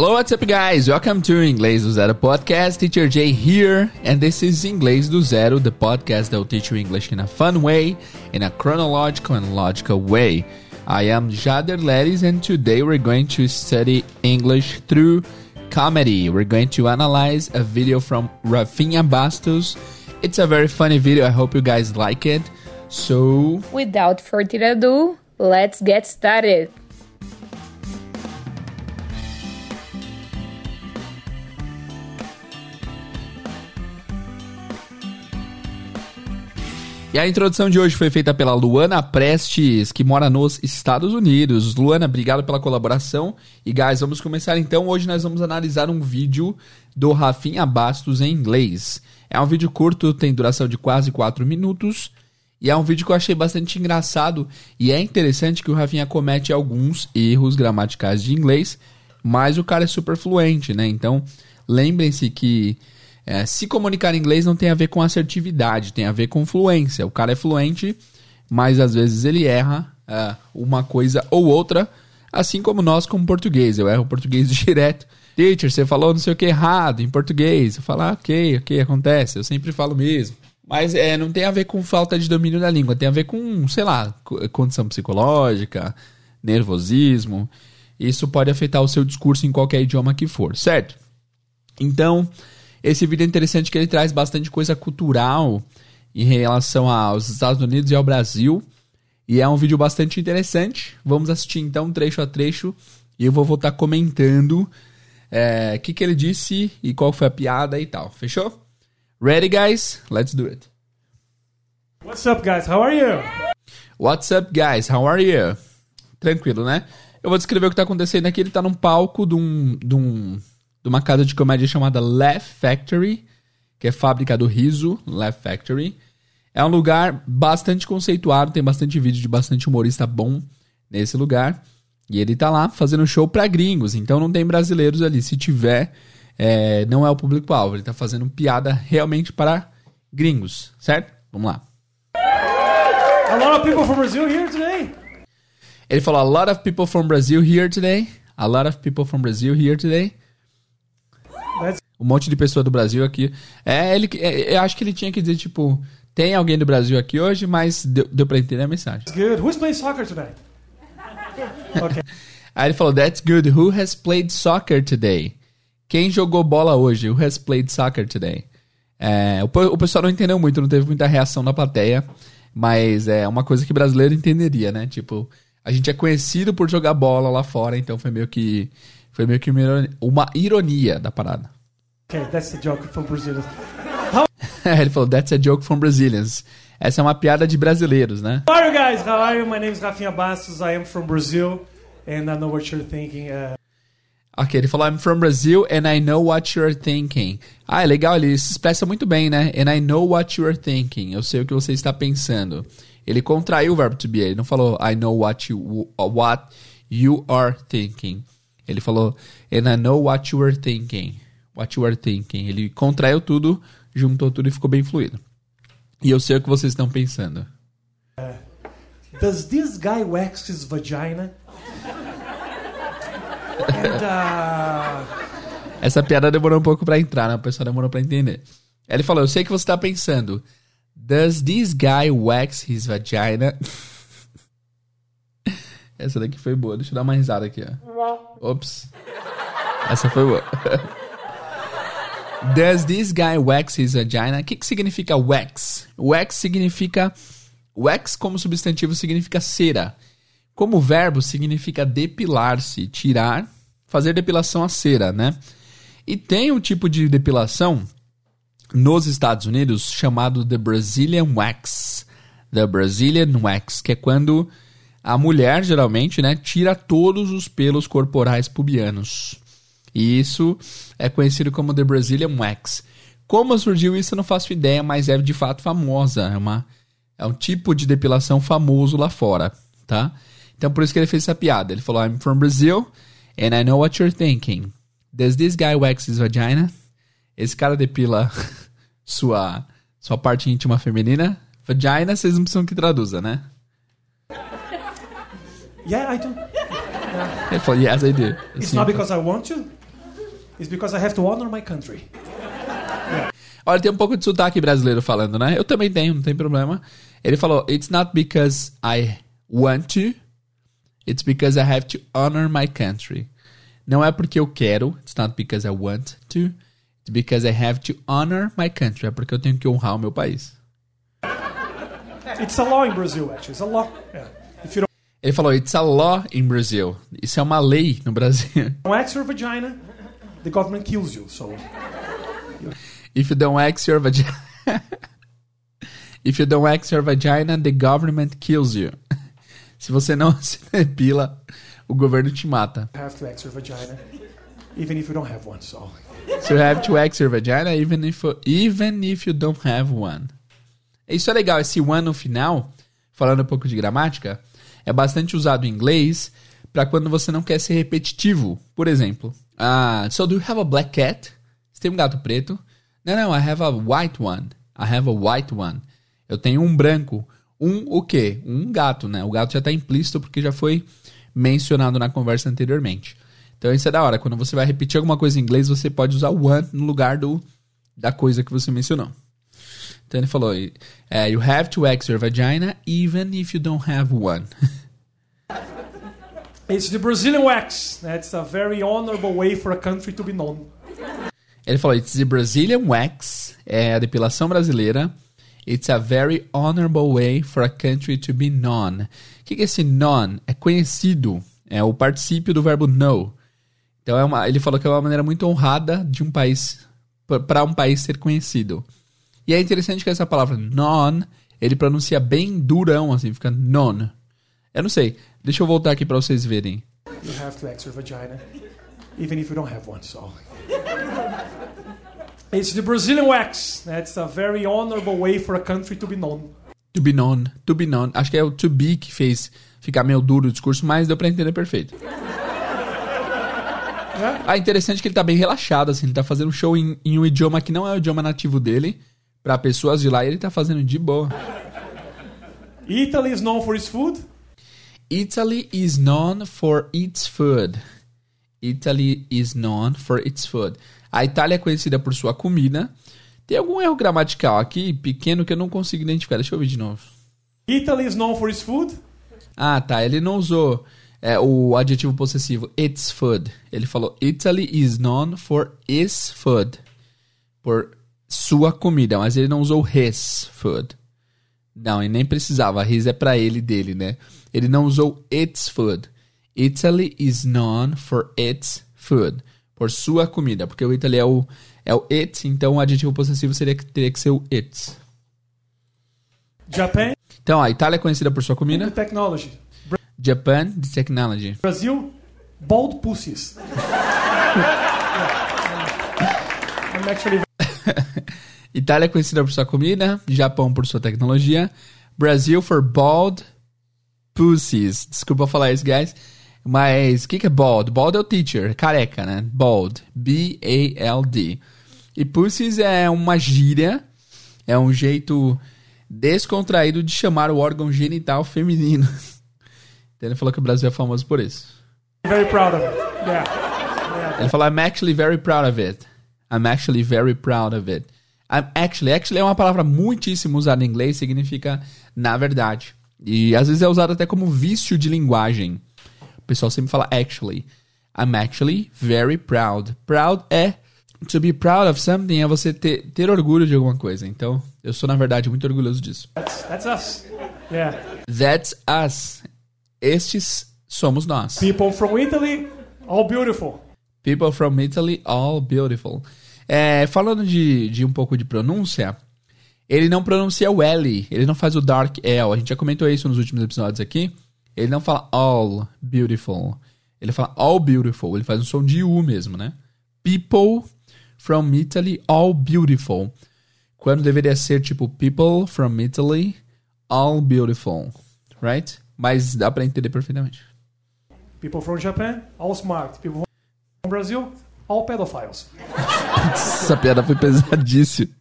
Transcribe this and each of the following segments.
Hello, what's up, guys? Welcome to Inglês do Zero podcast. Teacher Jay here, and this is Inglês do Zero, the podcast that will teach you English in a fun way, in a chronological and logical way. I am Jader Leris, and today we're going to study English through comedy. We're going to analyze a video from Rafinha Bastos. It's a very funny video. I hope you guys like it. So, without further ado, let's get started. E a introdução de hoje foi feita pela Luana Prestes, que mora nos Estados Unidos. Luana, obrigado pela colaboração. E guys, vamos começar então. Hoje nós vamos analisar um vídeo do Rafinha Bastos em inglês. É um vídeo curto, tem duração de quase 4 minutos. E é um vídeo que eu achei bastante engraçado. E é interessante que o Rafinha comete alguns erros gramaticais de inglês, mas o cara é super fluente, né? Então, lembrem-se que é, se comunicar em inglês não tem a ver com assertividade, tem a ver com fluência. O cara é fluente, mas às vezes ele erra é, uma coisa ou outra, assim como nós como português. Eu erro português direto. Teacher, você falou não sei o que errado em português. Eu falo, ah, ok, ok, acontece. Eu sempre falo mesmo. Mas é, não tem a ver com falta de domínio da língua, tem a ver com, sei lá, condição psicológica, nervosismo. Isso pode afetar o seu discurso em qualquer idioma que for, certo? Então, esse vídeo é interessante que ele traz bastante coisa cultural em relação aos Estados Unidos e ao Brasil. E é um vídeo bastante interessante. Vamos assistir então trecho a trecho e eu vou voltar comentando o é, que, que ele disse e qual foi a piada e tal. Fechou? Ready, guys? Let's do it. What's up, guys? How are you? What's up, guys? How are you? Tranquilo, né? Eu vou descrever o que tá acontecendo aqui. Ele tá num palco de um, de um de uma casa de comédia chamada Laugh Factory, que é fábrica do riso, Laugh Factory. É um lugar bastante conceituado, tem bastante vídeo de bastante humorista bom nesse lugar. E ele tá lá fazendo show pra gringos, então não tem brasileiros ali. Se tiver, é, não é o público-alvo. Ele tá fazendo piada realmente para gringos, certo? Vamos lá. A lot of people from Brazil here today. Ele falou: A lot of people from Brazil here today. A lot of people from Brazil here today. Um monte de pessoa do Brasil aqui. É, ele, é, eu acho que ele tinha que dizer, tipo, tem alguém do Brasil aqui hoje, mas deu, deu pra entender a mensagem. That's good. Who's playing soccer today? Okay. Aí ele falou, that's good. Who has played soccer today? Quem jogou bola hoje? Who has played soccer today? É, o, o pessoal não entendeu muito, não teve muita reação na plateia, mas é uma coisa que brasileiro entenderia, né? Tipo, a gente é conhecido por jogar bola lá fora, então foi meio que foi meio que uma ironia, da parada. Okay, that's a joke from Brazilians. Ele falou, that's a joke from Brazilians. Essa é uma piada de brasileiros, né? How are you guys? How are you? My name is Rafinha Bastos. I am from Brazil and I know what you're thinking. Uh... Ok, ele falou, I'm from Brazil and I know what you're thinking. Ah, é legal, ele se expressa muito bem, né? And I know what you're thinking. Eu sei o que você está pensando. Ele contraiu o verbo to be. Ele não falou, I know what you, what you are thinking. Ele falou, and I know what you are thinking what you are thinking. Ele contraiu tudo, juntou tudo e ficou bem fluido. E eu sei o que vocês estão pensando. Uh, does this guy wax his vagina? And, uh... Essa piada demorou um pouco para entrar, né? O pessoal demorou para entender. Ele falou: Eu sei que você tá pensando. Does this guy wax his vagina? Essa daqui foi boa. Deixa eu dar uma risada aqui, ó. Ops. Essa foi boa. Does this guy wax his vagina? O que, que significa wax? Wax significa. Wax, como substantivo, significa cera. Como verbo, significa depilar-se, tirar, fazer depilação a cera, né? E tem um tipo de depilação nos Estados Unidos chamado The Brazilian Wax. The Brazilian Wax, que é quando a mulher, geralmente, né, tira todos os pelos corporais pubianos. E isso é conhecido como The Brazilian Wax. Como surgiu isso, eu não faço ideia, mas é de fato famosa. É, uma, é um tipo de depilação famoso lá fora, tá? Então por isso que ele fez essa piada. Ele falou: I'm from Brazil and I know what you're thinking. Does this guy wax his vagina? Esse cara depila sua, sua parte íntima feminina? Vagina, vocês não precisam que traduza, né? Yeah, I do. Ele falou, yes, I do. It's not because I want to. is because I have to honor my country. Olha, tem um pouco de sotaque brasileiro falando, né? Eu também tenho, não tem problema. Ele falou: It's not because I want to, it's because I have to honor my country. Não é porque eu quero, it's not because I want to, it's because I have to honor my country. É porque eu tenho que honrar o meu país. It's a law in Brazil, actually. It's a law. Yeah. Ele falou: It's a law in Brazil. Isso é uma lei no Brasil. don't wax your vagina, the government kills you. So If you don't wax your vagina. If you don't wax your vagina, the government kills you. Se você não se depila, o governo te mata. you have to wax your vagina, even if you don't have one. So So you have to wax your vagina even if, even if you don't have one. Isso é legal, esse one no final, falando um pouco de gramática, é bastante usado em inglês para quando você não quer ser repetitivo. Por exemplo, ah, so do you have a black cat? Você tem um gato preto? Não, não, I have a white one. I have a white one. Eu tenho um branco. Um o quê? Um gato, né? O gato já está implícito porque já foi mencionado na conversa anteriormente. Então isso é da hora. Quando você vai repetir alguma coisa em inglês, você pode usar one no lugar do da coisa que você mencionou. Então ele falou: eh, You have to wax your vagina even if you don't have one. it's the Brazilian wax. That's a very honorable way for a country to be known. Ele falou: It's the Brazilian wax. É a depilação brasileira. It's a very honorable way for a country to be known. O que, que é esse known? É conhecido. É o particípio do verbo know. Então é uma, ele falou que é uma maneira muito honrada de um país para um país ser conhecido. E é interessante que essa palavra non, ele pronuncia bem durão, assim, fica non. Eu não sei. Deixa eu voltar aqui para vocês verem. You have to your vagina, even if you don't have one. So it's the Brazilian wax. That's a very honorable way for a country to be known. To be known, to be known. Acho que é o to be que fez ficar meio duro o discurso, mas deu pra entender perfeito. Ah, interessante que ele tá bem relaxado, assim. Ele tá fazendo um show em, em um idioma que não é o idioma nativo dele, pra pessoas de lá, e ele tá fazendo de boa. Italy is known for its food. Italy is known for its food. Italy is known for its food. A Itália é conhecida por sua comida. Tem algum erro gramatical aqui, pequeno, que eu não consigo identificar. Deixa eu ver de novo. Italy is known for its food. Ah, tá. Ele não usou é, o adjetivo possessivo its food. Ele falou Italy is known for its food. Por sua comida, mas ele não usou his food. Não, e nem precisava. His é pra ele dele, né? Ele não usou its food. Italy is known for its food. Por sua comida. Porque o Italy é o, é o it, então o adjetivo possessivo seria, teria que ser o its. Japan, Então, a Itália é conhecida por sua comida. technology. Japan, the technology. Brazil, bald pussies. I'm actually Itália é conhecida por sua comida, Japão por sua tecnologia, Brasil for bald pussies. Desculpa falar isso, guys. Mas o que, que é bald? Bald é o teacher, careca, né? Bald. B-A-L-D. E pussies é uma gíria, é um jeito descontraído de chamar o órgão genital feminino. Então ele falou que o Brasil é famoso por isso. very proud of it. Yeah. yeah. Ele falou, I'm actually very proud of it. I'm actually very proud of it. I'm actually. Actually é uma palavra muitíssimo usada em inglês, significa na verdade. E às vezes é usado até como vício de linguagem. O pessoal sempre fala actually. I'm actually very proud. Proud é. To be proud of something é você ter, ter orgulho de alguma coisa. Então, eu sou, na verdade, muito orgulhoso disso. That's, that's us. Yeah. That's us. Estes somos nós. People from Italy, all beautiful. People from Italy, all beautiful. É, falando de, de um pouco de pronúncia, ele não pronuncia o L, ele não faz o dark L. A gente já comentou isso nos últimos episódios aqui. Ele não fala all beautiful. Ele fala all beautiful. Ele faz um som de U mesmo, né? People from Italy, all beautiful. Quando deveria ser tipo people from Italy, all beautiful. Right? Mas dá pra entender perfeitamente. People from Japan, all smart. People from Brazil, all pedophiles. Essa piada foi pesadíssima.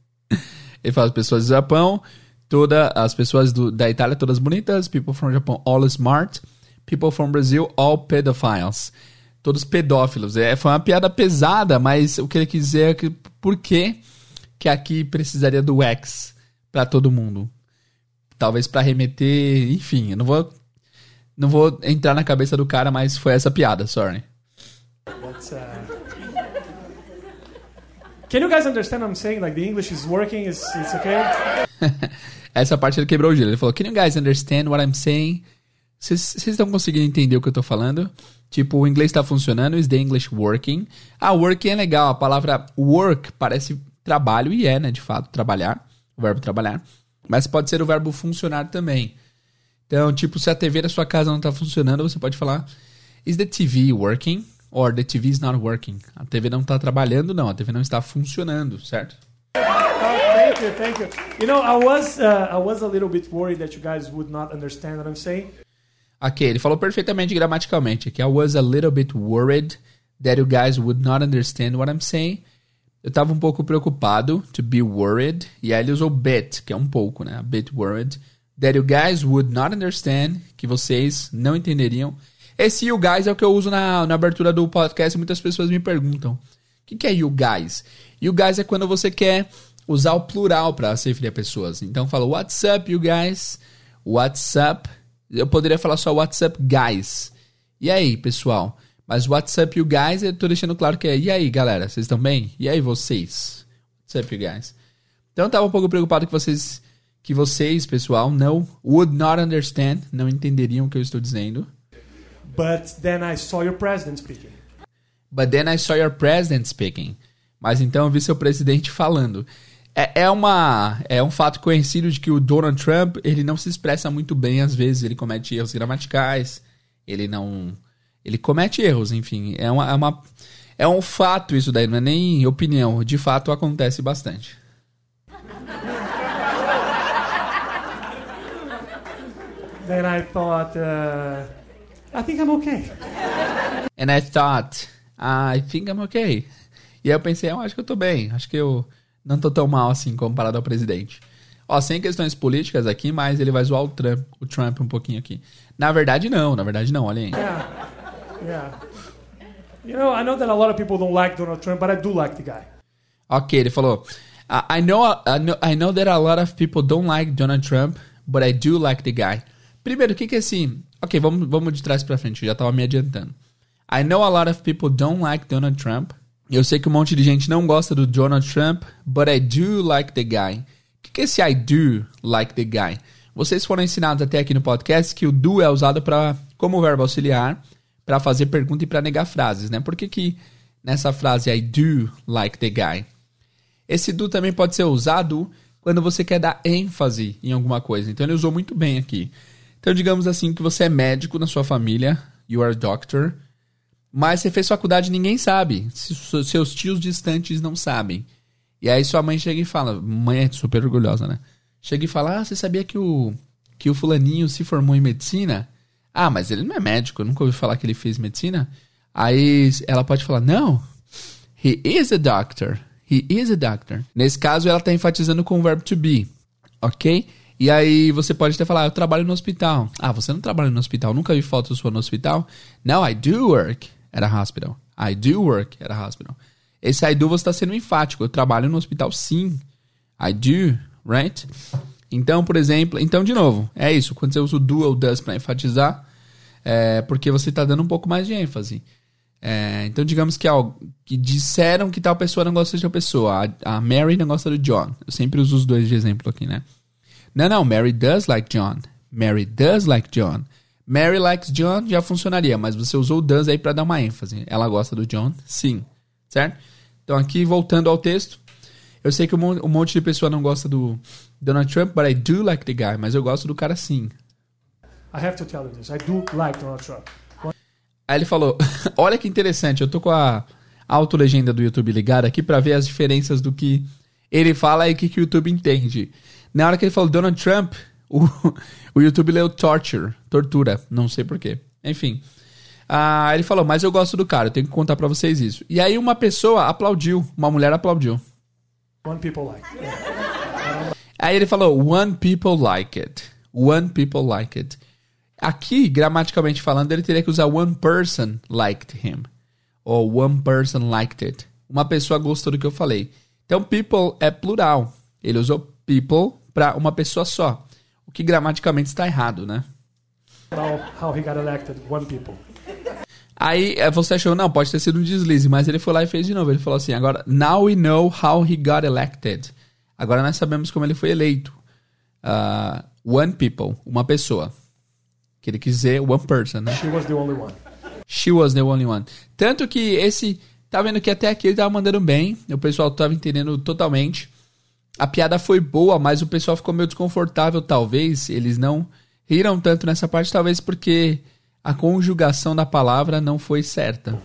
Ele fala as pessoas do Japão, toda, as pessoas do, da Itália todas bonitas, people from Japan all smart, people from Brazil all pedophiles. todos pedófilos. É, foi uma piada pesada, mas o que ele quis dizer é que por que, que aqui precisaria do X para todo mundo? Talvez para remeter, enfim, eu não vou não vou entrar na cabeça do cara, mas foi essa piada, sorry. That's, uh... Can you guys understand what I'm saying? Like the English is working, it's, it's okay? essa parte ele quebrou o gelo. Ele falou: Can you guys understand what I'm saying? Vocês estão conseguindo entender o que eu tô falando? Tipo, o inglês tá funcionando, is the English working? Ah, working é legal. A palavra work parece trabalho e é, né? De fato, trabalhar. O verbo trabalhar. Mas pode ser o verbo funcionar também. Então, tipo, se a TV da sua casa não tá funcionando, você pode falar: Is the TV working? Or the TV is not working. A TV não está trabalhando, não. A TV não está funcionando, certo? Oh, thank you, thank you. You know, I was uh, I was a little bit worried that you guys would not understand what I'm saying. Ok, ele falou perfeitamente gramaticalmente aqui. I was a little bit worried that you guys would not understand what I'm saying. Eu estava um pouco preocupado, to be worried. E aí ele usou bit, que é um pouco, né? A bit worried. That you guys would not understand, que vocês não entenderiam. Esse you guys é o que eu uso na, na abertura do podcast. Muitas pessoas me perguntam: o que, que é you guys? You guys é quando você quer usar o plural para se referir a pessoas. Então fala what's up, you guys? What's up? Eu poderia falar só what's up, guys. E aí, pessoal? Mas what's up, you guys? Eu tô deixando claro que é e aí, galera? Vocês estão bem? E aí, vocês? What's up, you guys? Então eu tava um pouco preocupado que vocês, que vocês, pessoal, não would not understand, não entenderiam o que eu estou dizendo. But then I saw your president speaking. But then I saw your president speaking. Mas então eu vi seu presidente falando. É, é, uma, é um fato conhecido de que o Donald Trump ele não se expressa muito bem às vezes. Ele comete erros gramaticais. Ele não. Ele comete erros, enfim. É, uma, é, uma, é um fato isso daí, não é nem opinião. De fato acontece bastante. Then I thought. Uh... I think I'm okay. And I thought, I think I'm okay. E aí eu pensei, eu acho que eu tô bem. Acho que eu não tô tão mal assim comparado ao presidente. Ó, sem questões políticas aqui, mas ele vai zoar o Trump, o Trump um pouquinho aqui. Na verdade, não. Na verdade, não. Olha aí. Yeah. Yeah. You know, I know that a lot of people don't like Donald Trump, but I do like the guy. Ok, ele falou. I know, I know, I know that a lot of people don't like Donald Trump, but I do like the guy. Primeiro, o que que é assim? Ok, vamos, vamos de trás para frente, eu já tava me adiantando. I know a lot of people don't like Donald Trump. Eu sei que um monte de gente não gosta do Donald Trump, but I do like the guy. O que, que é esse I do like the guy? Vocês foram ensinados até aqui no podcast que o do é usado para como verbo auxiliar para fazer pergunta e para negar frases, né? Por que, que nessa frase I do like the guy? Esse do também pode ser usado quando você quer dar ênfase em alguma coisa. Então ele usou muito bem aqui. Então, digamos assim, que você é médico na sua família, you are a doctor, mas você fez faculdade e ninguém sabe. Seus tios distantes não sabem. E aí sua mãe chega e fala, mãe é super orgulhosa, né? Chega e fala, ah, você sabia que o, que o fulaninho se formou em medicina? Ah, mas ele não é médico, eu nunca ouvi falar que ele fez medicina. Aí ela pode falar, não, he is a doctor. He is a doctor. Nesse caso, ela está enfatizando com o verbo to be, ok? E aí você pode até falar, ah, eu trabalho no hospital. Ah, você não trabalha no hospital, nunca vi foto sua no hospital. No, I do work at a hospital. I do work at a hospital. Esse I do você está sendo enfático. Eu trabalho no hospital sim. I do, right? Então, por exemplo, então de novo, é isso. Quando você usa o do ou does para enfatizar, é porque você está dando um pouco mais de ênfase. É, então, digamos que, ó, que disseram que tal pessoa não gosta de tal pessoa. A, a Mary não gosta do John. Eu sempre uso os dois de exemplo aqui, né? Não, não, Mary does like John. Mary does like John. Mary likes John já funcionaria, mas você usou o does aí para dar uma ênfase. Ela gosta do John? Sim. Certo? Então aqui voltando ao texto, eu sei que um monte de pessoa não gosta do Donald Trump, but I do like the guy, mas eu gosto do cara sim. I have to tell you this. I do like Donald Trump. Aí ele falou: "Olha que interessante, eu tô com a autolegenda do YouTube ligada aqui para ver as diferenças do que ele fala e o que, que o YouTube entende. Na hora que ele falou Donald Trump, o, o YouTube leu torture, tortura, não sei porquê. Enfim. Ah, ele falou, mas eu gosto do cara, eu tenho que contar para vocês isso. E aí uma pessoa aplaudiu, uma mulher aplaudiu. One people like. Aí ele falou, one people like it. One people like it. Aqui, gramaticalmente falando, ele teria que usar one person liked him. Ou one person liked it. Uma pessoa gostou do que eu falei. Então, people é plural. Ele usou people para uma pessoa só. O que gramaticalmente está errado, né? How, he got elected, one people. Aí é, você achou, não, pode ter sido um deslize, mas ele foi lá e fez de novo. Ele falou assim: agora, now we know how he got elected. Agora nós sabemos como ele foi eleito. Uh, one people, uma pessoa. Que ele quis dizer one person, né? She was the only one. She was the only one. Tanto que esse. Tá vendo que até aqui ele tava mandando bem. O pessoal tava entendendo totalmente. A piada foi boa, mas o pessoal ficou meio desconfortável, talvez. Eles não riram tanto nessa parte, talvez porque a conjugação da palavra não foi certa.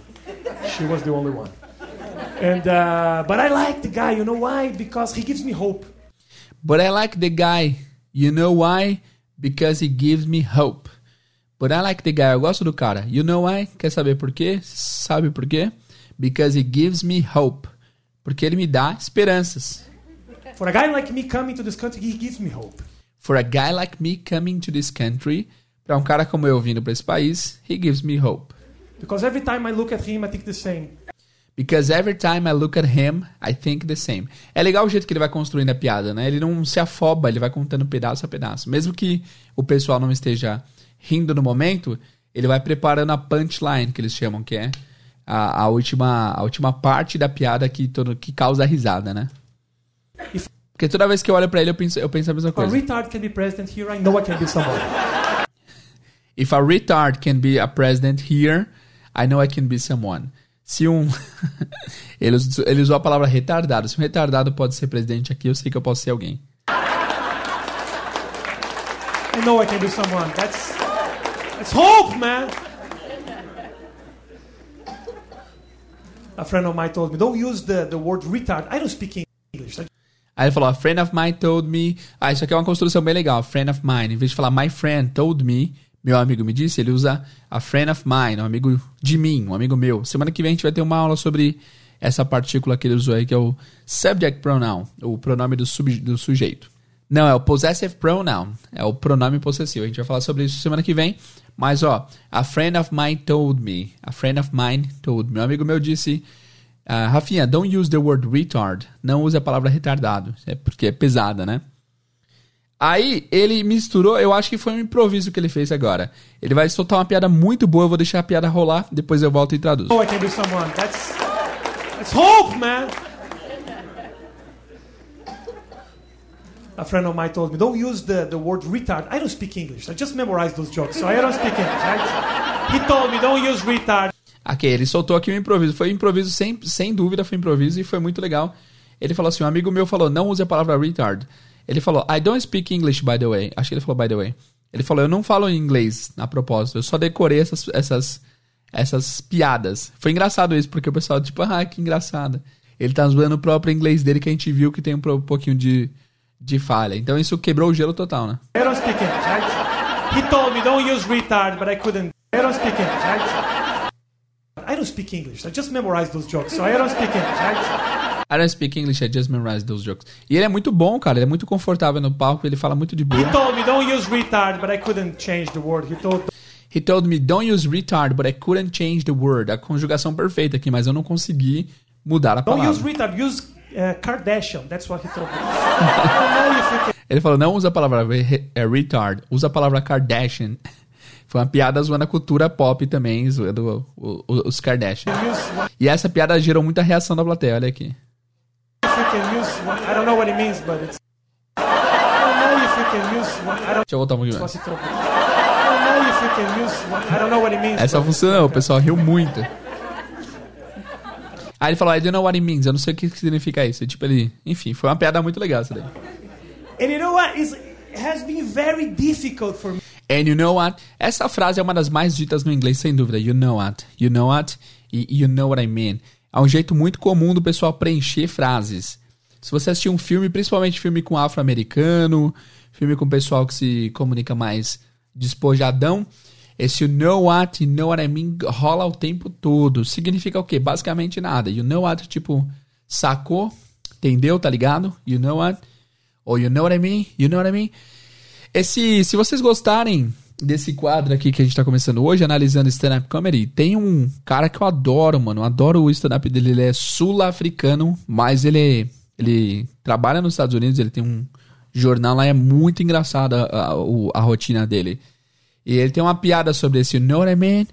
She was the only one. And uh, but I like the guy. You know why? Because he gives me hope. But I like the guy. You know why? Because he gives me hope. But I like the guy. Eu gosto do cara. You know why? Quer saber por quê? Sabe por quê? Because he gives me hope. Porque ele me dá esperanças. For a guy like me coming to this country, he gives me hope. For a guy like me coming to this country, para um cara como eu vindo para esse país, he gives me hope. Because every time I look at him, I think the same. Because every time I look at him, I think the same. É legal o jeito que ele vai construindo a piada, né? Ele não se afoba, ele vai contando pedaço a pedaço. Mesmo que o pessoal não esteja rindo no momento, ele vai preparando a punchline, que eles chamam, que é a, a última, a última parte da piada que, todo, que causa a risada, né? Porque toda vez que eu olho pra ele, eu penso, eu penso a mesma If a coisa. retard can be president here, I know I can be someone. If a retard can be a president here, I know I can be someone. Se um. ele, usou, ele usou a palavra retardado. Se um retardado pode ser presidente aqui, eu sei que eu posso ser alguém. I know I can be someone. That's that's hope, man. A friend of mine told me, don't use the, the word retard. I don't speak English. I Aí ele falou: A friend of mine told me. Ah, isso aqui é uma construção bem legal. A friend of mine. Em vez de falar my friend told me, meu amigo me disse, ele usa a friend of mine, um amigo de mim, um amigo meu. Semana que vem a gente vai ter uma aula sobre essa partícula que ele usou aí, que é o subject pronoun, o pronome do, sub, do sujeito. Não, é o possessive pronoun, é o pronome possessivo. A gente vai falar sobre isso semana que vem. Mas, ó, a friend of mine told me. A friend of mine told me. Meu amigo meu disse. Ah, Rafinha, don't use the word retard. Não use a palavra retardado. É porque é pesada, né? Aí ele misturou, eu acho que foi um improviso que ele fez agora. Ele vai soltar uma piada muito boa, eu vou deixar a piada rolar, depois eu volto e traduzo. know I can be someone. That's that's hope, man. A friend of mine told me, don't use the, the word retard. I don't speak English. I just memorized those jokes, so I don't speak English, right? He told me, don't use retard. Ok, ele soltou aqui um improviso. Foi improviso, sem, sem dúvida foi improviso e foi muito legal. Ele falou assim: um amigo meu falou, não use a palavra retard. Ele falou, I don't speak English, by the way. Acho que ele falou, by the way. Ele falou, eu não falo inglês a propósito, eu só decorei essas, essas, essas piadas. Foi engraçado isso, porque o pessoal, tipo, ah, que engraçado. Ele tá zoando o próprio inglês dele que a gente viu que tem um pouquinho de, de falha. Então isso quebrou o gelo total, né? I don't speak English, right? He told me, don't use retard, but I couldn't. I don't speak English, right? I don't speak English. I just memorized those jokes, so I don't speak English, right? I don't speak English, I just memorize those jokes. E ele é muito bom, cara. Ele é muito confortável no palco, ele fala muito de boa. He told me, don't use retard, but I couldn't change the word. He told, He told me, don't use retard, but I couldn't change the word. A conjugação perfeita aqui, mas eu não consegui mudar a don't use palavra. retard, use uh, Kardashian. That's what he told me. I don't know if you can Ele falou, não usa a palavra é, retard, usa a palavra Kardashian. Foi uma piada zoando a cultura pop também, zoando os Kardashian. use one. E essa piada gerou muita reação da plateia, olha aqui. Deixa eu voltar um pouquinho mais. Essa but- funcionou, o pessoal riu muito. Aí ele falou, I don't know what it means, eu não sei o que significa isso. E, tipo, ele... Enfim, foi uma piada muito legal essa daí. And you know what? It's, it has been very difficult for me. And you know what? Essa frase é uma das mais ditas no inglês, sem dúvida. You know what? You know what? E you know what I mean. É um jeito muito comum do pessoal preencher frases. Se você assistir um filme, principalmente filme com afro-americano, filme com pessoal que se comunica mais despojadão, esse you know what, you know what I mean rola o tempo todo. Significa o quê? Basicamente nada. You know what, tipo, sacou? Entendeu? Tá ligado? You know what? Ou you know what I mean? You know what I mean? Esse, se vocês gostarem desse quadro aqui que a gente tá começando hoje, analisando stand-up comedy, tem um cara que eu adoro, mano. Eu adoro o stand-up dele. Ele é sul-africano, mas ele, ele trabalha nos Estados Unidos, ele tem um jornal lá, é muito engraçada a, a, a, rotina dele. E ele tem uma piada sobre esse, you know what I mean?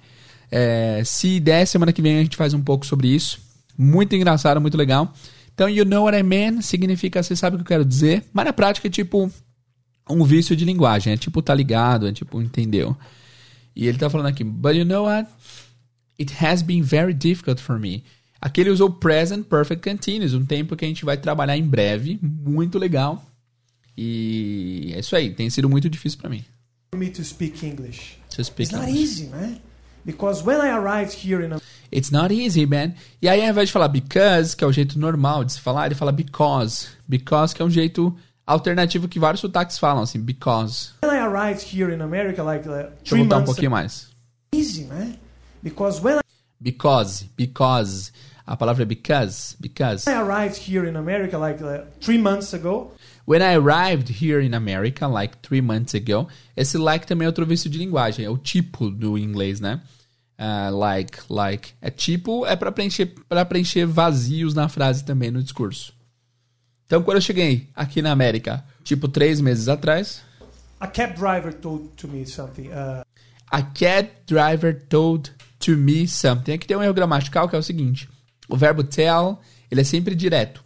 É, se der, semana que vem a gente faz um pouco sobre isso. Muito engraçado, muito legal. Então, you know what I mean significa você sabe o que eu quero dizer, mas na prática é tipo um vício de linguagem. É tipo, tá ligado, é tipo, entendeu? E ele tá falando aqui, but you know what? It has been very difficult for me. Aqui ele usou present perfect continuous, um tempo que a gente vai trabalhar em breve, muito legal. E é isso aí, tem sido muito difícil para mim. me to speak English. To speak It's not English. easy, man. Because when I arrived here in It's not easy, man. E aí, ao invés de falar because, que é o jeito normal de se falar, ele fala because. Because, que é um jeito alternativo que vários sotaques falam, assim, because. when I arrived here in America, like uh, Deixa eu voltar um months pouquinho mais. easy, man. Because when Because, because. A palavra é because, because. I arrived here in America, like uh, three months ago, When I arrived here in America, like three months ago. Esse like também é outro vício de linguagem, é o tipo do inglês, né? Uh, like, like. É tipo, é para preencher, pra preencher vazios na frase também no discurso. Então, quando eu cheguei aqui na América, tipo três meses atrás, a cab driver told to me something. Uh, a cab driver told to me something. Aqui tem um erro gramatical que é o seguinte: o verbo tell ele é sempre direto.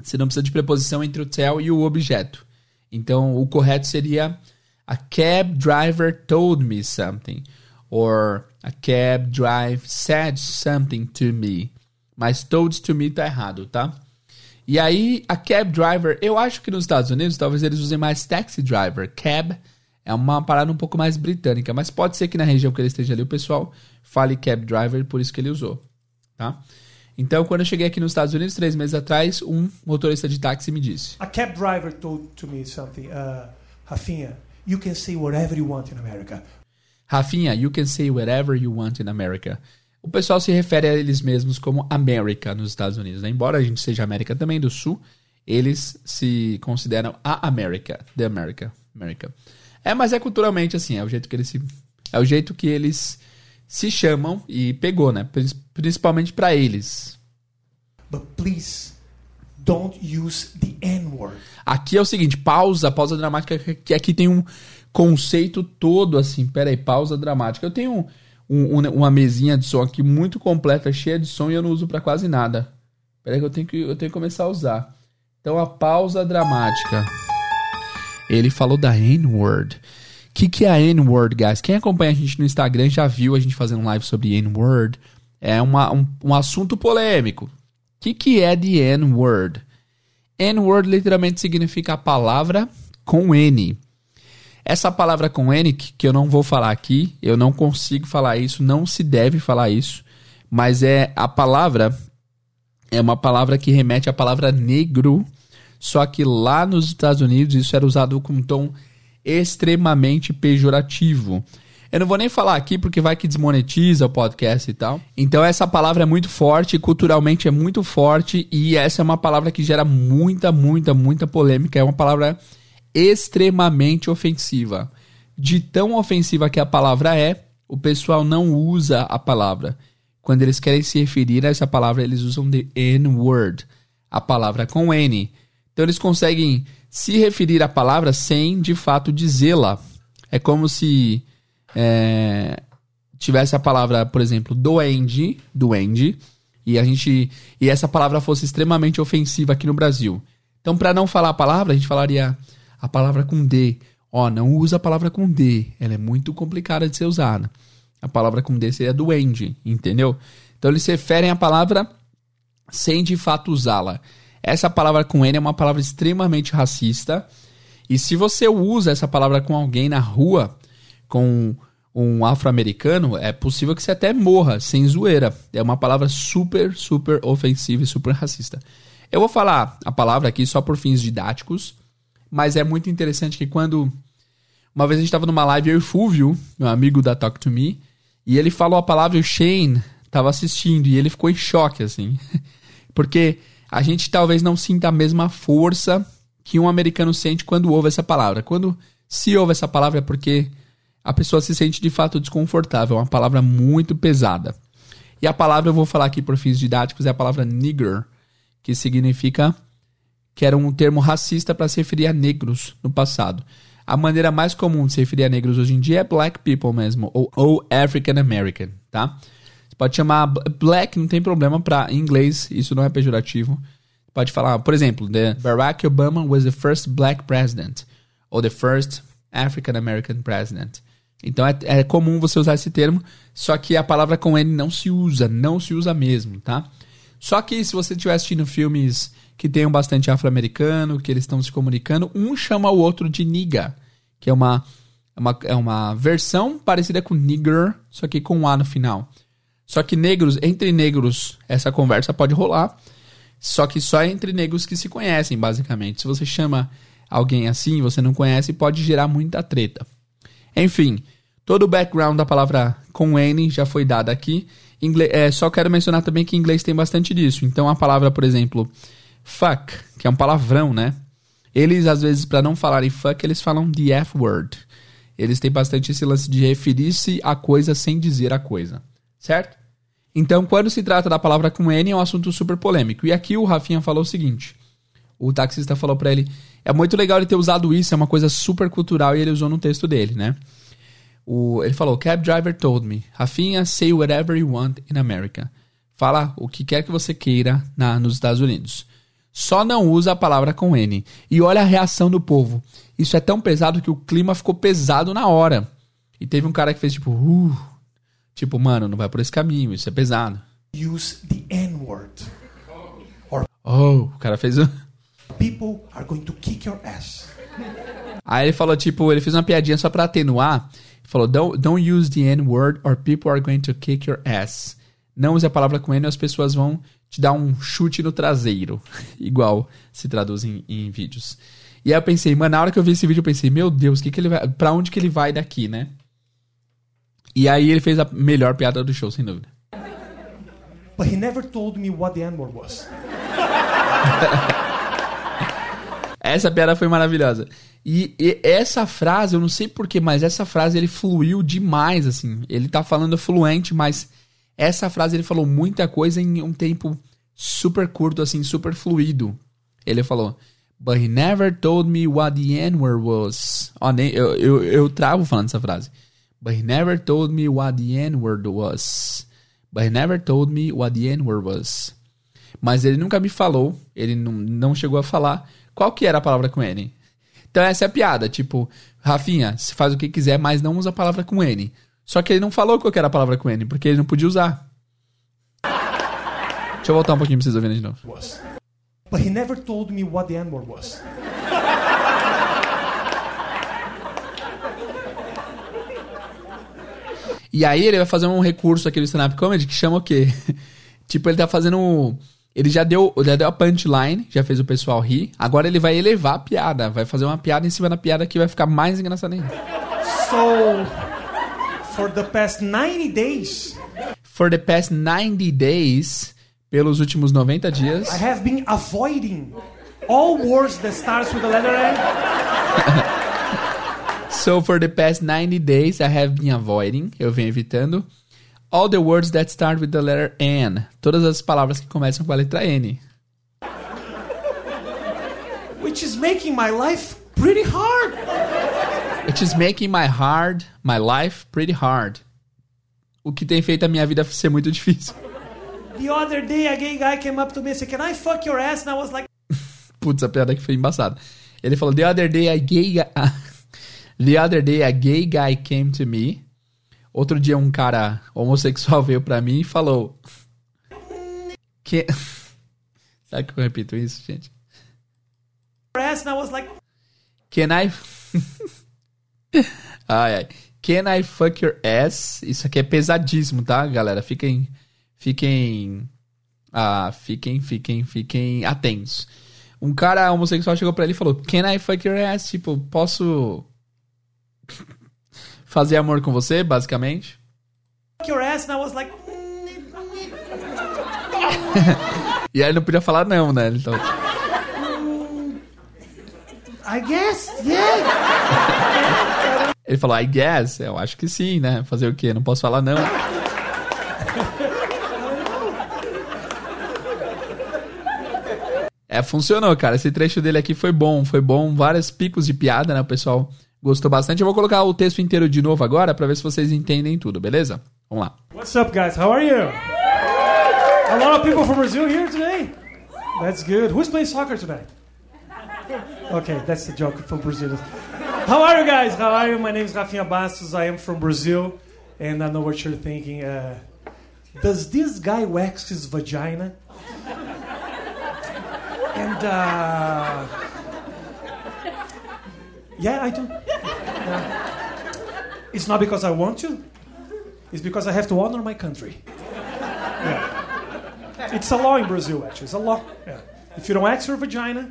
Você não precisa de preposição entre o tell e o objeto. Então, o correto seria a cab driver told me something. Or a cab driver said something to me. Mas told to me tá errado, tá? E aí, a cab driver, eu acho que nos Estados Unidos talvez eles usem mais taxi driver. Cab é uma parada um pouco mais britânica, mas pode ser que na região que ele esteja ali o pessoal fale cab driver, por isso que ele usou, tá? Então, quando eu cheguei aqui nos Estados Unidos, três meses atrás, um motorista de táxi me disse: a cab driver told to me something. Uh, Rafinha, you can say whatever you want in America. Rafinha, you can say whatever you want in America. O pessoal se refere a eles mesmos como América nos Estados Unidos. Né? Embora a gente seja América também do Sul, eles se consideram a América, the America, America. É, mas é culturalmente assim, é o jeito que eles se, é o jeito que eles se chamam e pegou, né? Principalmente para eles. But please don't use the N-word. Aqui é o seguinte, pausa, pausa dramática, que aqui tem um conceito todo assim. Pera aí, pausa dramática. Eu tenho um, um, uma mesinha de som aqui muito completa, cheia de som e eu não uso para quase nada. Pera aí que eu tenho que eu tenho que começar a usar. Então a pausa dramática. Ele falou da N-word. O que, que é a N-word, guys? Quem acompanha a gente no Instagram já viu a gente fazendo live sobre N-word. É uma, um, um assunto polêmico. O que, que é de N-word? N-word literalmente significa a palavra com N. Essa palavra com N, que, eu não vou falar aqui, eu não consigo falar isso, não se deve falar isso, mas é a palavra, é uma palavra que remete à palavra negro, só que lá nos Estados Unidos isso era usado com um tom extremamente pejorativo. Eu não vou nem falar aqui porque vai que desmonetiza o podcast e tal. Então essa palavra é muito forte, culturalmente é muito forte e essa é uma palavra que gera muita, muita, muita polêmica. É uma palavra extremamente ofensiva. De tão ofensiva que a palavra é, o pessoal não usa a palavra. Quando eles querem se referir a essa palavra, eles usam the N-word, a palavra com N. Então eles conseguem se referir à palavra sem de fato dizê-la. É como se é, tivesse a palavra, por exemplo, duende, duende, e a gente e essa palavra fosse extremamente ofensiva aqui no Brasil. Então, para não falar a palavra, a gente falaria a palavra com D. Ó, não usa a palavra com D, ela é muito complicada de ser usada. A palavra com D seria duende, entendeu? Então eles se referem à palavra sem de fato usá-la. Essa palavra com N é uma palavra extremamente racista. E se você usa essa palavra com alguém na rua, com um afro-americano, é possível que você até morra, sem zoeira. É uma palavra super, super ofensiva e super racista. Eu vou falar a palavra aqui só por fins didáticos, mas é muito interessante que quando. Uma vez a gente estava numa live, eu e Fúvio, meu amigo da Talk to Me, e ele falou a palavra e o Shane estava assistindo, e ele ficou em choque, assim. Porque a gente talvez não sinta a mesma força que um americano sente quando ouve essa palavra. Quando se ouve essa palavra é porque a pessoa se sente de fato desconfortável. É uma palavra muito pesada. E a palavra eu vou falar aqui por fins didáticos é a palavra nigger, que significa que era um termo racista para se referir a negros no passado. A maneira mais comum de se referir a negros hoje em dia é black people mesmo, ou, ou African American, tá? Você pode chamar black, não tem problema para em inglês, isso não é pejorativo. Pode falar, por exemplo, the Barack Obama was the first black president, ou the first African American president. Então é, é comum você usar esse termo, só que a palavra com N não se usa, não se usa mesmo, tá? Só que se você estiver assistindo filmes que tenham bastante afro-americano, que eles estão se comunicando, um chama o outro de niga, que é uma, é uma, é uma versão parecida com nigger, só que com um A no final. Só que negros, entre negros, essa conversa pode rolar, só que só entre negros que se conhecem, basicamente. Se você chama alguém assim, você não conhece, pode gerar muita treta. Enfim, todo o background da palavra com N já foi dado aqui. É, só quero mencionar também que em inglês tem bastante disso. Então a palavra, por exemplo, fuck, que é um palavrão, né? Eles, às vezes, para não falarem fuck, eles falam the F-word. Eles têm bastante esse lance de referir-se a coisa sem dizer a coisa. Certo? Então, quando se trata da palavra com N, é um assunto super polêmico. E aqui o Rafinha falou o seguinte: o taxista falou para ele, é muito legal ele ter usado isso, é uma coisa super cultural e ele usou no texto dele, né? O, ele falou, cab driver told me, Rafinha, say whatever you want in America. Fala o que quer que você queira na, nos Estados Unidos. Só não usa a palavra com N. E olha a reação do povo. Isso é tão pesado que o clima ficou pesado na hora. E teve um cara que fez tipo, uh, tipo, mano, não vai por esse caminho, isso é pesado. Use the N-word. Oh, o cara fez um. People are going to kick your ass. Aí ele falou, tipo, ele fez uma piadinha só pra atenuar. Falou, don't, don't use the N-word or people are going to kick your ass. Não use a palavra com N ou as pessoas vão te dar um chute no traseiro. Igual se traduz em, em, vídeos. E aí eu pensei, mano, na hora que eu vi esse vídeo, eu pensei, meu Deus, que que ele vai, pra onde que ele vai daqui, né? E aí ele fez a melhor piada do show, sem dúvida. But he never told me what the N-word was. essa piada foi maravilhosa. E, e, essa frase, eu não sei porquê, mas essa frase ele fluiu demais, assim. Ele tá falando fluente, mas essa frase ele falou muita coisa em um tempo super curto, assim, super fluido. Ele falou, But he never told me what the N-word was. Ó, nem, eu, eu, eu travo falando essa frase. But he never told me what the N-word was. But he never told me what the N-word was. Mas ele nunca me falou, ele não, não chegou a falar qual que era a palavra com N. Então essa é a piada, tipo, Rafinha, se faz o que quiser, mas não usa a palavra com N. Só que ele não falou qual era a palavra com N, porque ele não podia usar. Deixa eu voltar um pouquinho pra vocês ouvirem de novo. Was. But he never told me what the N-word was. E aí ele vai fazer um recurso aqui no stand-up comedy que chama o quê? tipo, ele tá fazendo. Ele já deu, já deu a punchline, já fez o pessoal rir. Agora ele vai elevar a piada. Vai fazer uma piada em cima da piada que vai ficar mais engraçada ainda. So, for the past 90 days, For the past 90 days, pelos últimos 90 dias, I have been avoiding all words that starts with the letter N. so for the past 90 days I have been avoiding, eu venho evitando all the words that start with the letter N. Todas as palavras que começam com a letra N. which is making my life pretty hard. Which is making my hard, my life pretty hard. O que tem feito a minha vida ser muito difícil. The other day, a gay guy came up to me and said, "Can I fuck your ass?" And I was like, Putz, a piada aqui foi embaçada. Ele falou: The other day a gay guy. The other day a gay guy came to me. Outro dia um cara homossexual veio pra mim e falou. Que... Sabe que eu repito isso, gente? "Your ass," and I was like, Can I. ai, ai. Can I fuck your ass? Isso aqui é pesadíssimo, tá, galera? Fiquem. Fiquem. Ah, fiquem, fiquem, fiquem atentos. Um cara homossexual chegou pra ele e falou: Can I fuck your ass? Tipo, posso. fazer amor com você, basicamente? "Fuck your ass," and I was like, E aí ele não podia falar não, né? Então, "I guess, yeah." Ele falou, I guess. Eu acho que sim, né? Fazer o quê? Não posso falar não. É, funcionou, cara. Esse trecho dele aqui foi bom, foi bom. Vários picos de piada, né? O pessoal gostou bastante. Eu vou colocar o texto inteiro de novo agora pra ver se vocês entendem tudo, beleza? Vamos lá. What's up, guys? How are you? A lot of people from Brazil here today. That's good. Who's playing soccer tonight? Okay, that's the joke from Brazil. How are you guys? How are you? My name is Rafinha Bastos. I am from Brazil, and I know what you're thinking. Uh, does this guy wax his vagina? And uh, yeah, I do. Yeah. It's not because I want to. It's because I have to honor my country. Yeah. It's a law in Brazil, actually. It's a law. Yeah. If you don't wax your vagina,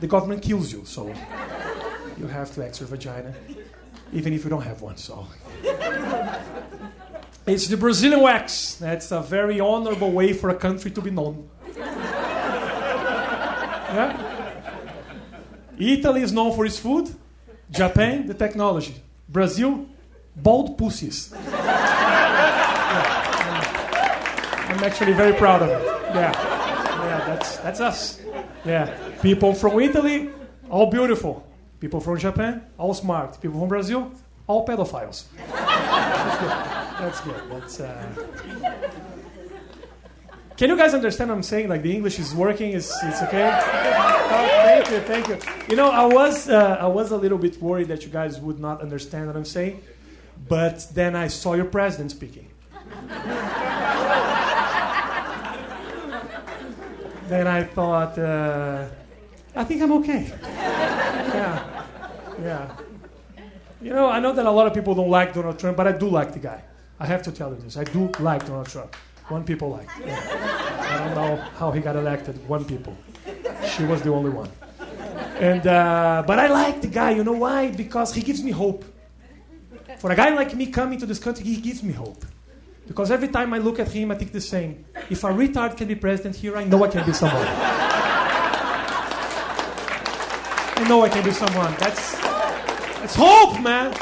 the government kills you. So you have to ask your vagina, even if you don't have one. So it's the Brazilian wax. That's a very honorable way for a country to be known. Yeah? Italy is known for its food. Japan, the technology. Brazil, bald pussies. I'm actually very proud of it. Yeah, yeah, that's that's us. Yeah, people from Italy, all beautiful. People from Japan, all smart. People from Brazil, all pedophiles. That's good. That's good. That's. Uh... Can you guys understand what I'm saying? Like the English is working. Is it's okay? Oh, thank you, thank you. You know, I was uh, I was a little bit worried that you guys would not understand what I'm saying, but then I saw your president speaking. then I thought, uh, I think I'm okay. yeah, yeah. You know, I know that a lot of people don't like Donald Trump, but I do like the guy. I have to tell you this. I do like Donald Trump. One people like. Yeah. I don't know how he got elected. One people. She was the only one. And uh, but I like the guy. You know why? Because he gives me hope. For a guy like me coming to this country, he gives me hope. Because every time I look at him, I think the same. If a retard can be president here, I know I can be someone. I know I can be someone. That's that's hope, man.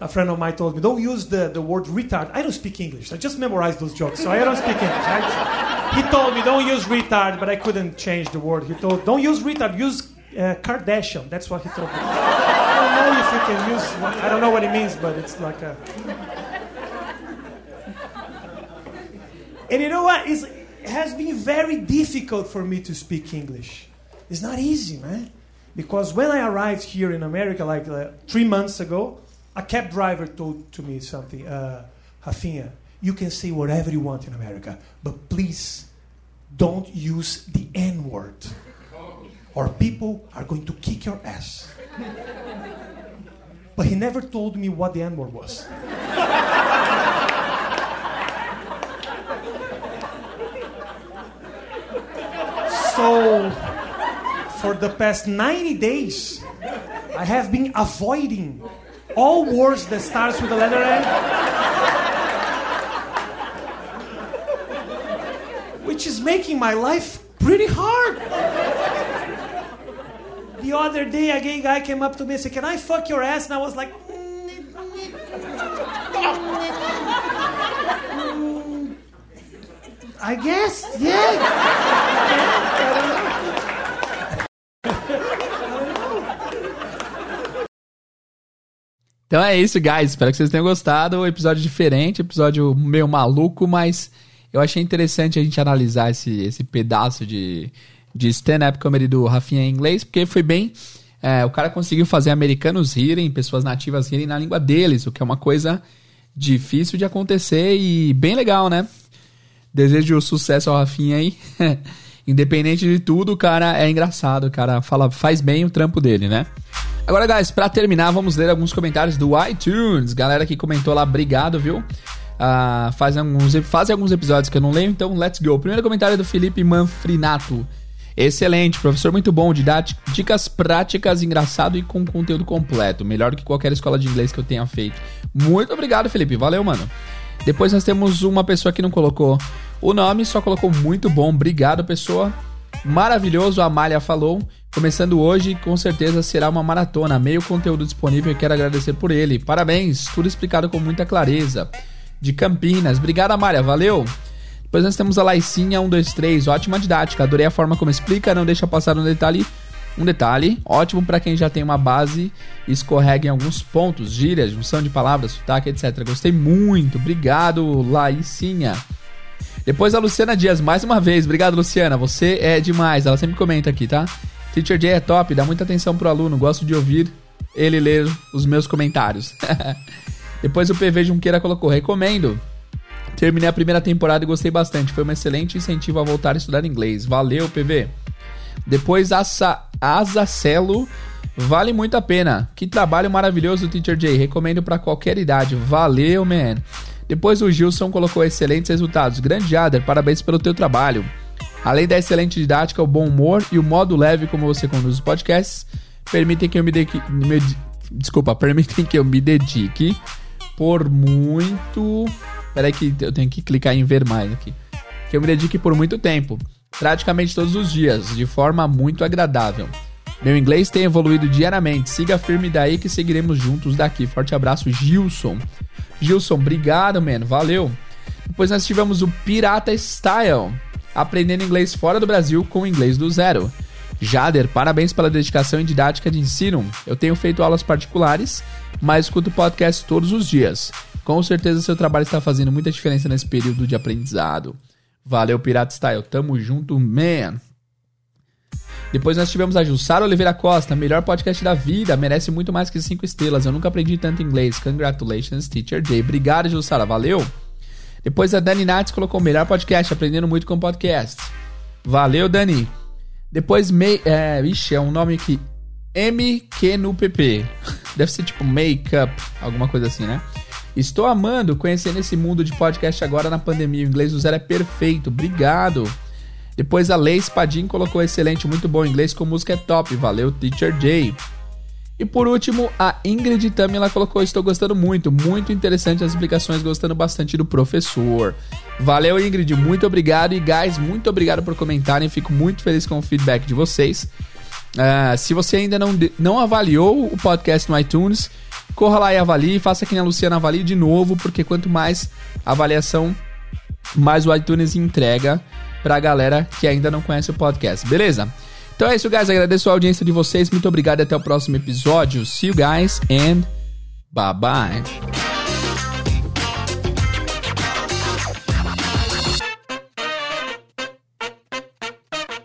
A friend of mine told me, don't use the, the word retard. I don't speak English. I just memorized those jokes, so I don't speak English. I, he told me, don't use retard, but I couldn't change the word. He told, don't use retard, use uh, Kardashian. That's what he told me. I don't know if you can use, I don't know what it means, but it's like a. And you know what? It's, it has been very difficult for me to speak English. It's not easy, man. Because when I arrived here in America, like uh, three months ago, a cab driver told to me something, uh, Rafinha, you can say whatever you want in America, but please don't use the N word, or people are going to kick your ass. But he never told me what the N word was. So, for the past 90 days, I have been avoiding all words that starts with the letter N. Which is making my life pretty hard. The other day, a gay guy came up to me and said, Can I fuck your ass? And I was like, "Mm, I guess, yeah. Então é isso, guys. Espero que vocês tenham gostado. Episódio diferente, episódio meio maluco, mas eu achei interessante a gente analisar esse, esse pedaço de, de stand-up comedy do Rafinha em inglês, porque foi bem. É, o cara conseguiu fazer americanos rirem, pessoas nativas rirem na língua deles, o que é uma coisa difícil de acontecer e bem legal, né? Desejo sucesso ao Rafinha aí. Independente de tudo, o cara é engraçado, o cara fala, faz bem o trampo dele, né? Agora, guys, pra terminar, vamos ler alguns comentários do iTunes. Galera que comentou lá, obrigado, viu? Uh, faz, alguns, faz alguns episódios que eu não leio, então let's go. Primeiro comentário é do Felipe Manfrinato. Excelente, professor muito bom, didático, dicas práticas, engraçado e com conteúdo completo. Melhor que qualquer escola de inglês que eu tenha feito. Muito obrigado, Felipe. Valeu, mano. Depois nós temos uma pessoa que não colocou o nome, só colocou muito bom. Obrigado, pessoa. Maravilhoso, a Amália falou. Começando hoje, com certeza será uma maratona, meio conteúdo disponível e quero agradecer por ele. Parabéns, tudo explicado com muita clareza. De Campinas, obrigado Amália, valeu! Depois nós temos a Laicinha 123, ótima didática, adorei a forma como explica, não deixa passar um detalhe. Um detalhe, ótimo para quem já tem uma base e escorrega em alguns pontos, gírias, junção de palavras, sotaque, etc. Gostei muito, obrigado, Laicinha. Depois a Luciana Dias, mais uma vez, obrigado Luciana, você é demais, ela sempre comenta aqui, tá? Teacher Jay é top, dá muita atenção pro aluno, gosto de ouvir ele ler os meus comentários. Depois o PV Junqueira colocou, recomendo. Terminei a primeira temporada e gostei bastante. Foi um excelente incentivo a voltar a estudar inglês. Valeu, PV. Depois Asa, Azacelo. Vale muito a pena. Que trabalho maravilhoso, Teacher J. Recomendo para qualquer idade. Valeu, man. Depois o Gilson colocou excelentes resultados. Grande Jader, parabéns pelo teu trabalho. Além da excelente didática, o bom humor e o modo leve como você conduz os podcasts permitem que eu me, desculpa, permitem que eu me dedique por muito. Peraí que eu tenho que clicar em ver mais aqui. Que eu me dedique por muito tempo, praticamente todos os dias, de forma muito agradável. Meu inglês tem evoluído diariamente. Siga firme daí que seguiremos juntos daqui. Forte abraço, Gilson. Gilson, obrigado, mano. Valeu. Depois nós tivemos o Pirata Style aprendendo inglês fora do Brasil com inglês do zero. Jader, parabéns pela dedicação e didática de ensino. Eu tenho feito aulas particulares, mas escuto podcast todos os dias. Com certeza seu trabalho está fazendo muita diferença nesse período de aprendizado. Valeu, Pirata Style. Tamo junto, man. Depois nós tivemos a Jussara Oliveira Costa, melhor podcast da vida, merece muito mais que 5 estrelas. Eu nunca aprendi tanto inglês. Congratulations, Teacher Jay. Obrigado, Jussara. Valeu. Depois a Dani Nats colocou melhor podcast, aprendendo muito com podcast. Valeu, Dani. Depois, May, é, ixi, é um nome aqui. MQ no PP. Deve ser tipo Makeup, alguma coisa assim, né? Estou amando conhecendo esse mundo de podcast agora na pandemia. O inglês do zero é perfeito. Obrigado. Depois a Lei Spadin colocou excelente, muito bom inglês com música é top. Valeu, Teacher Jay. E por último, a Ingrid também ela colocou: Estou gostando muito, muito interessante as explicações, gostando bastante do professor. Valeu, Ingrid, muito obrigado. E, guys, muito obrigado por comentarem. Fico muito feliz com o feedback de vocês. Uh, se você ainda não, não avaliou o podcast no iTunes, corra lá e avalie. Faça que a Luciana avalie de novo, porque quanto mais avaliação, mais o iTunes entrega pra galera que ainda não conhece o podcast. Beleza? Então é isso, guys. Agradeço a audiência de vocês. Muito obrigado e até o próximo episódio. See you guys and bye bye.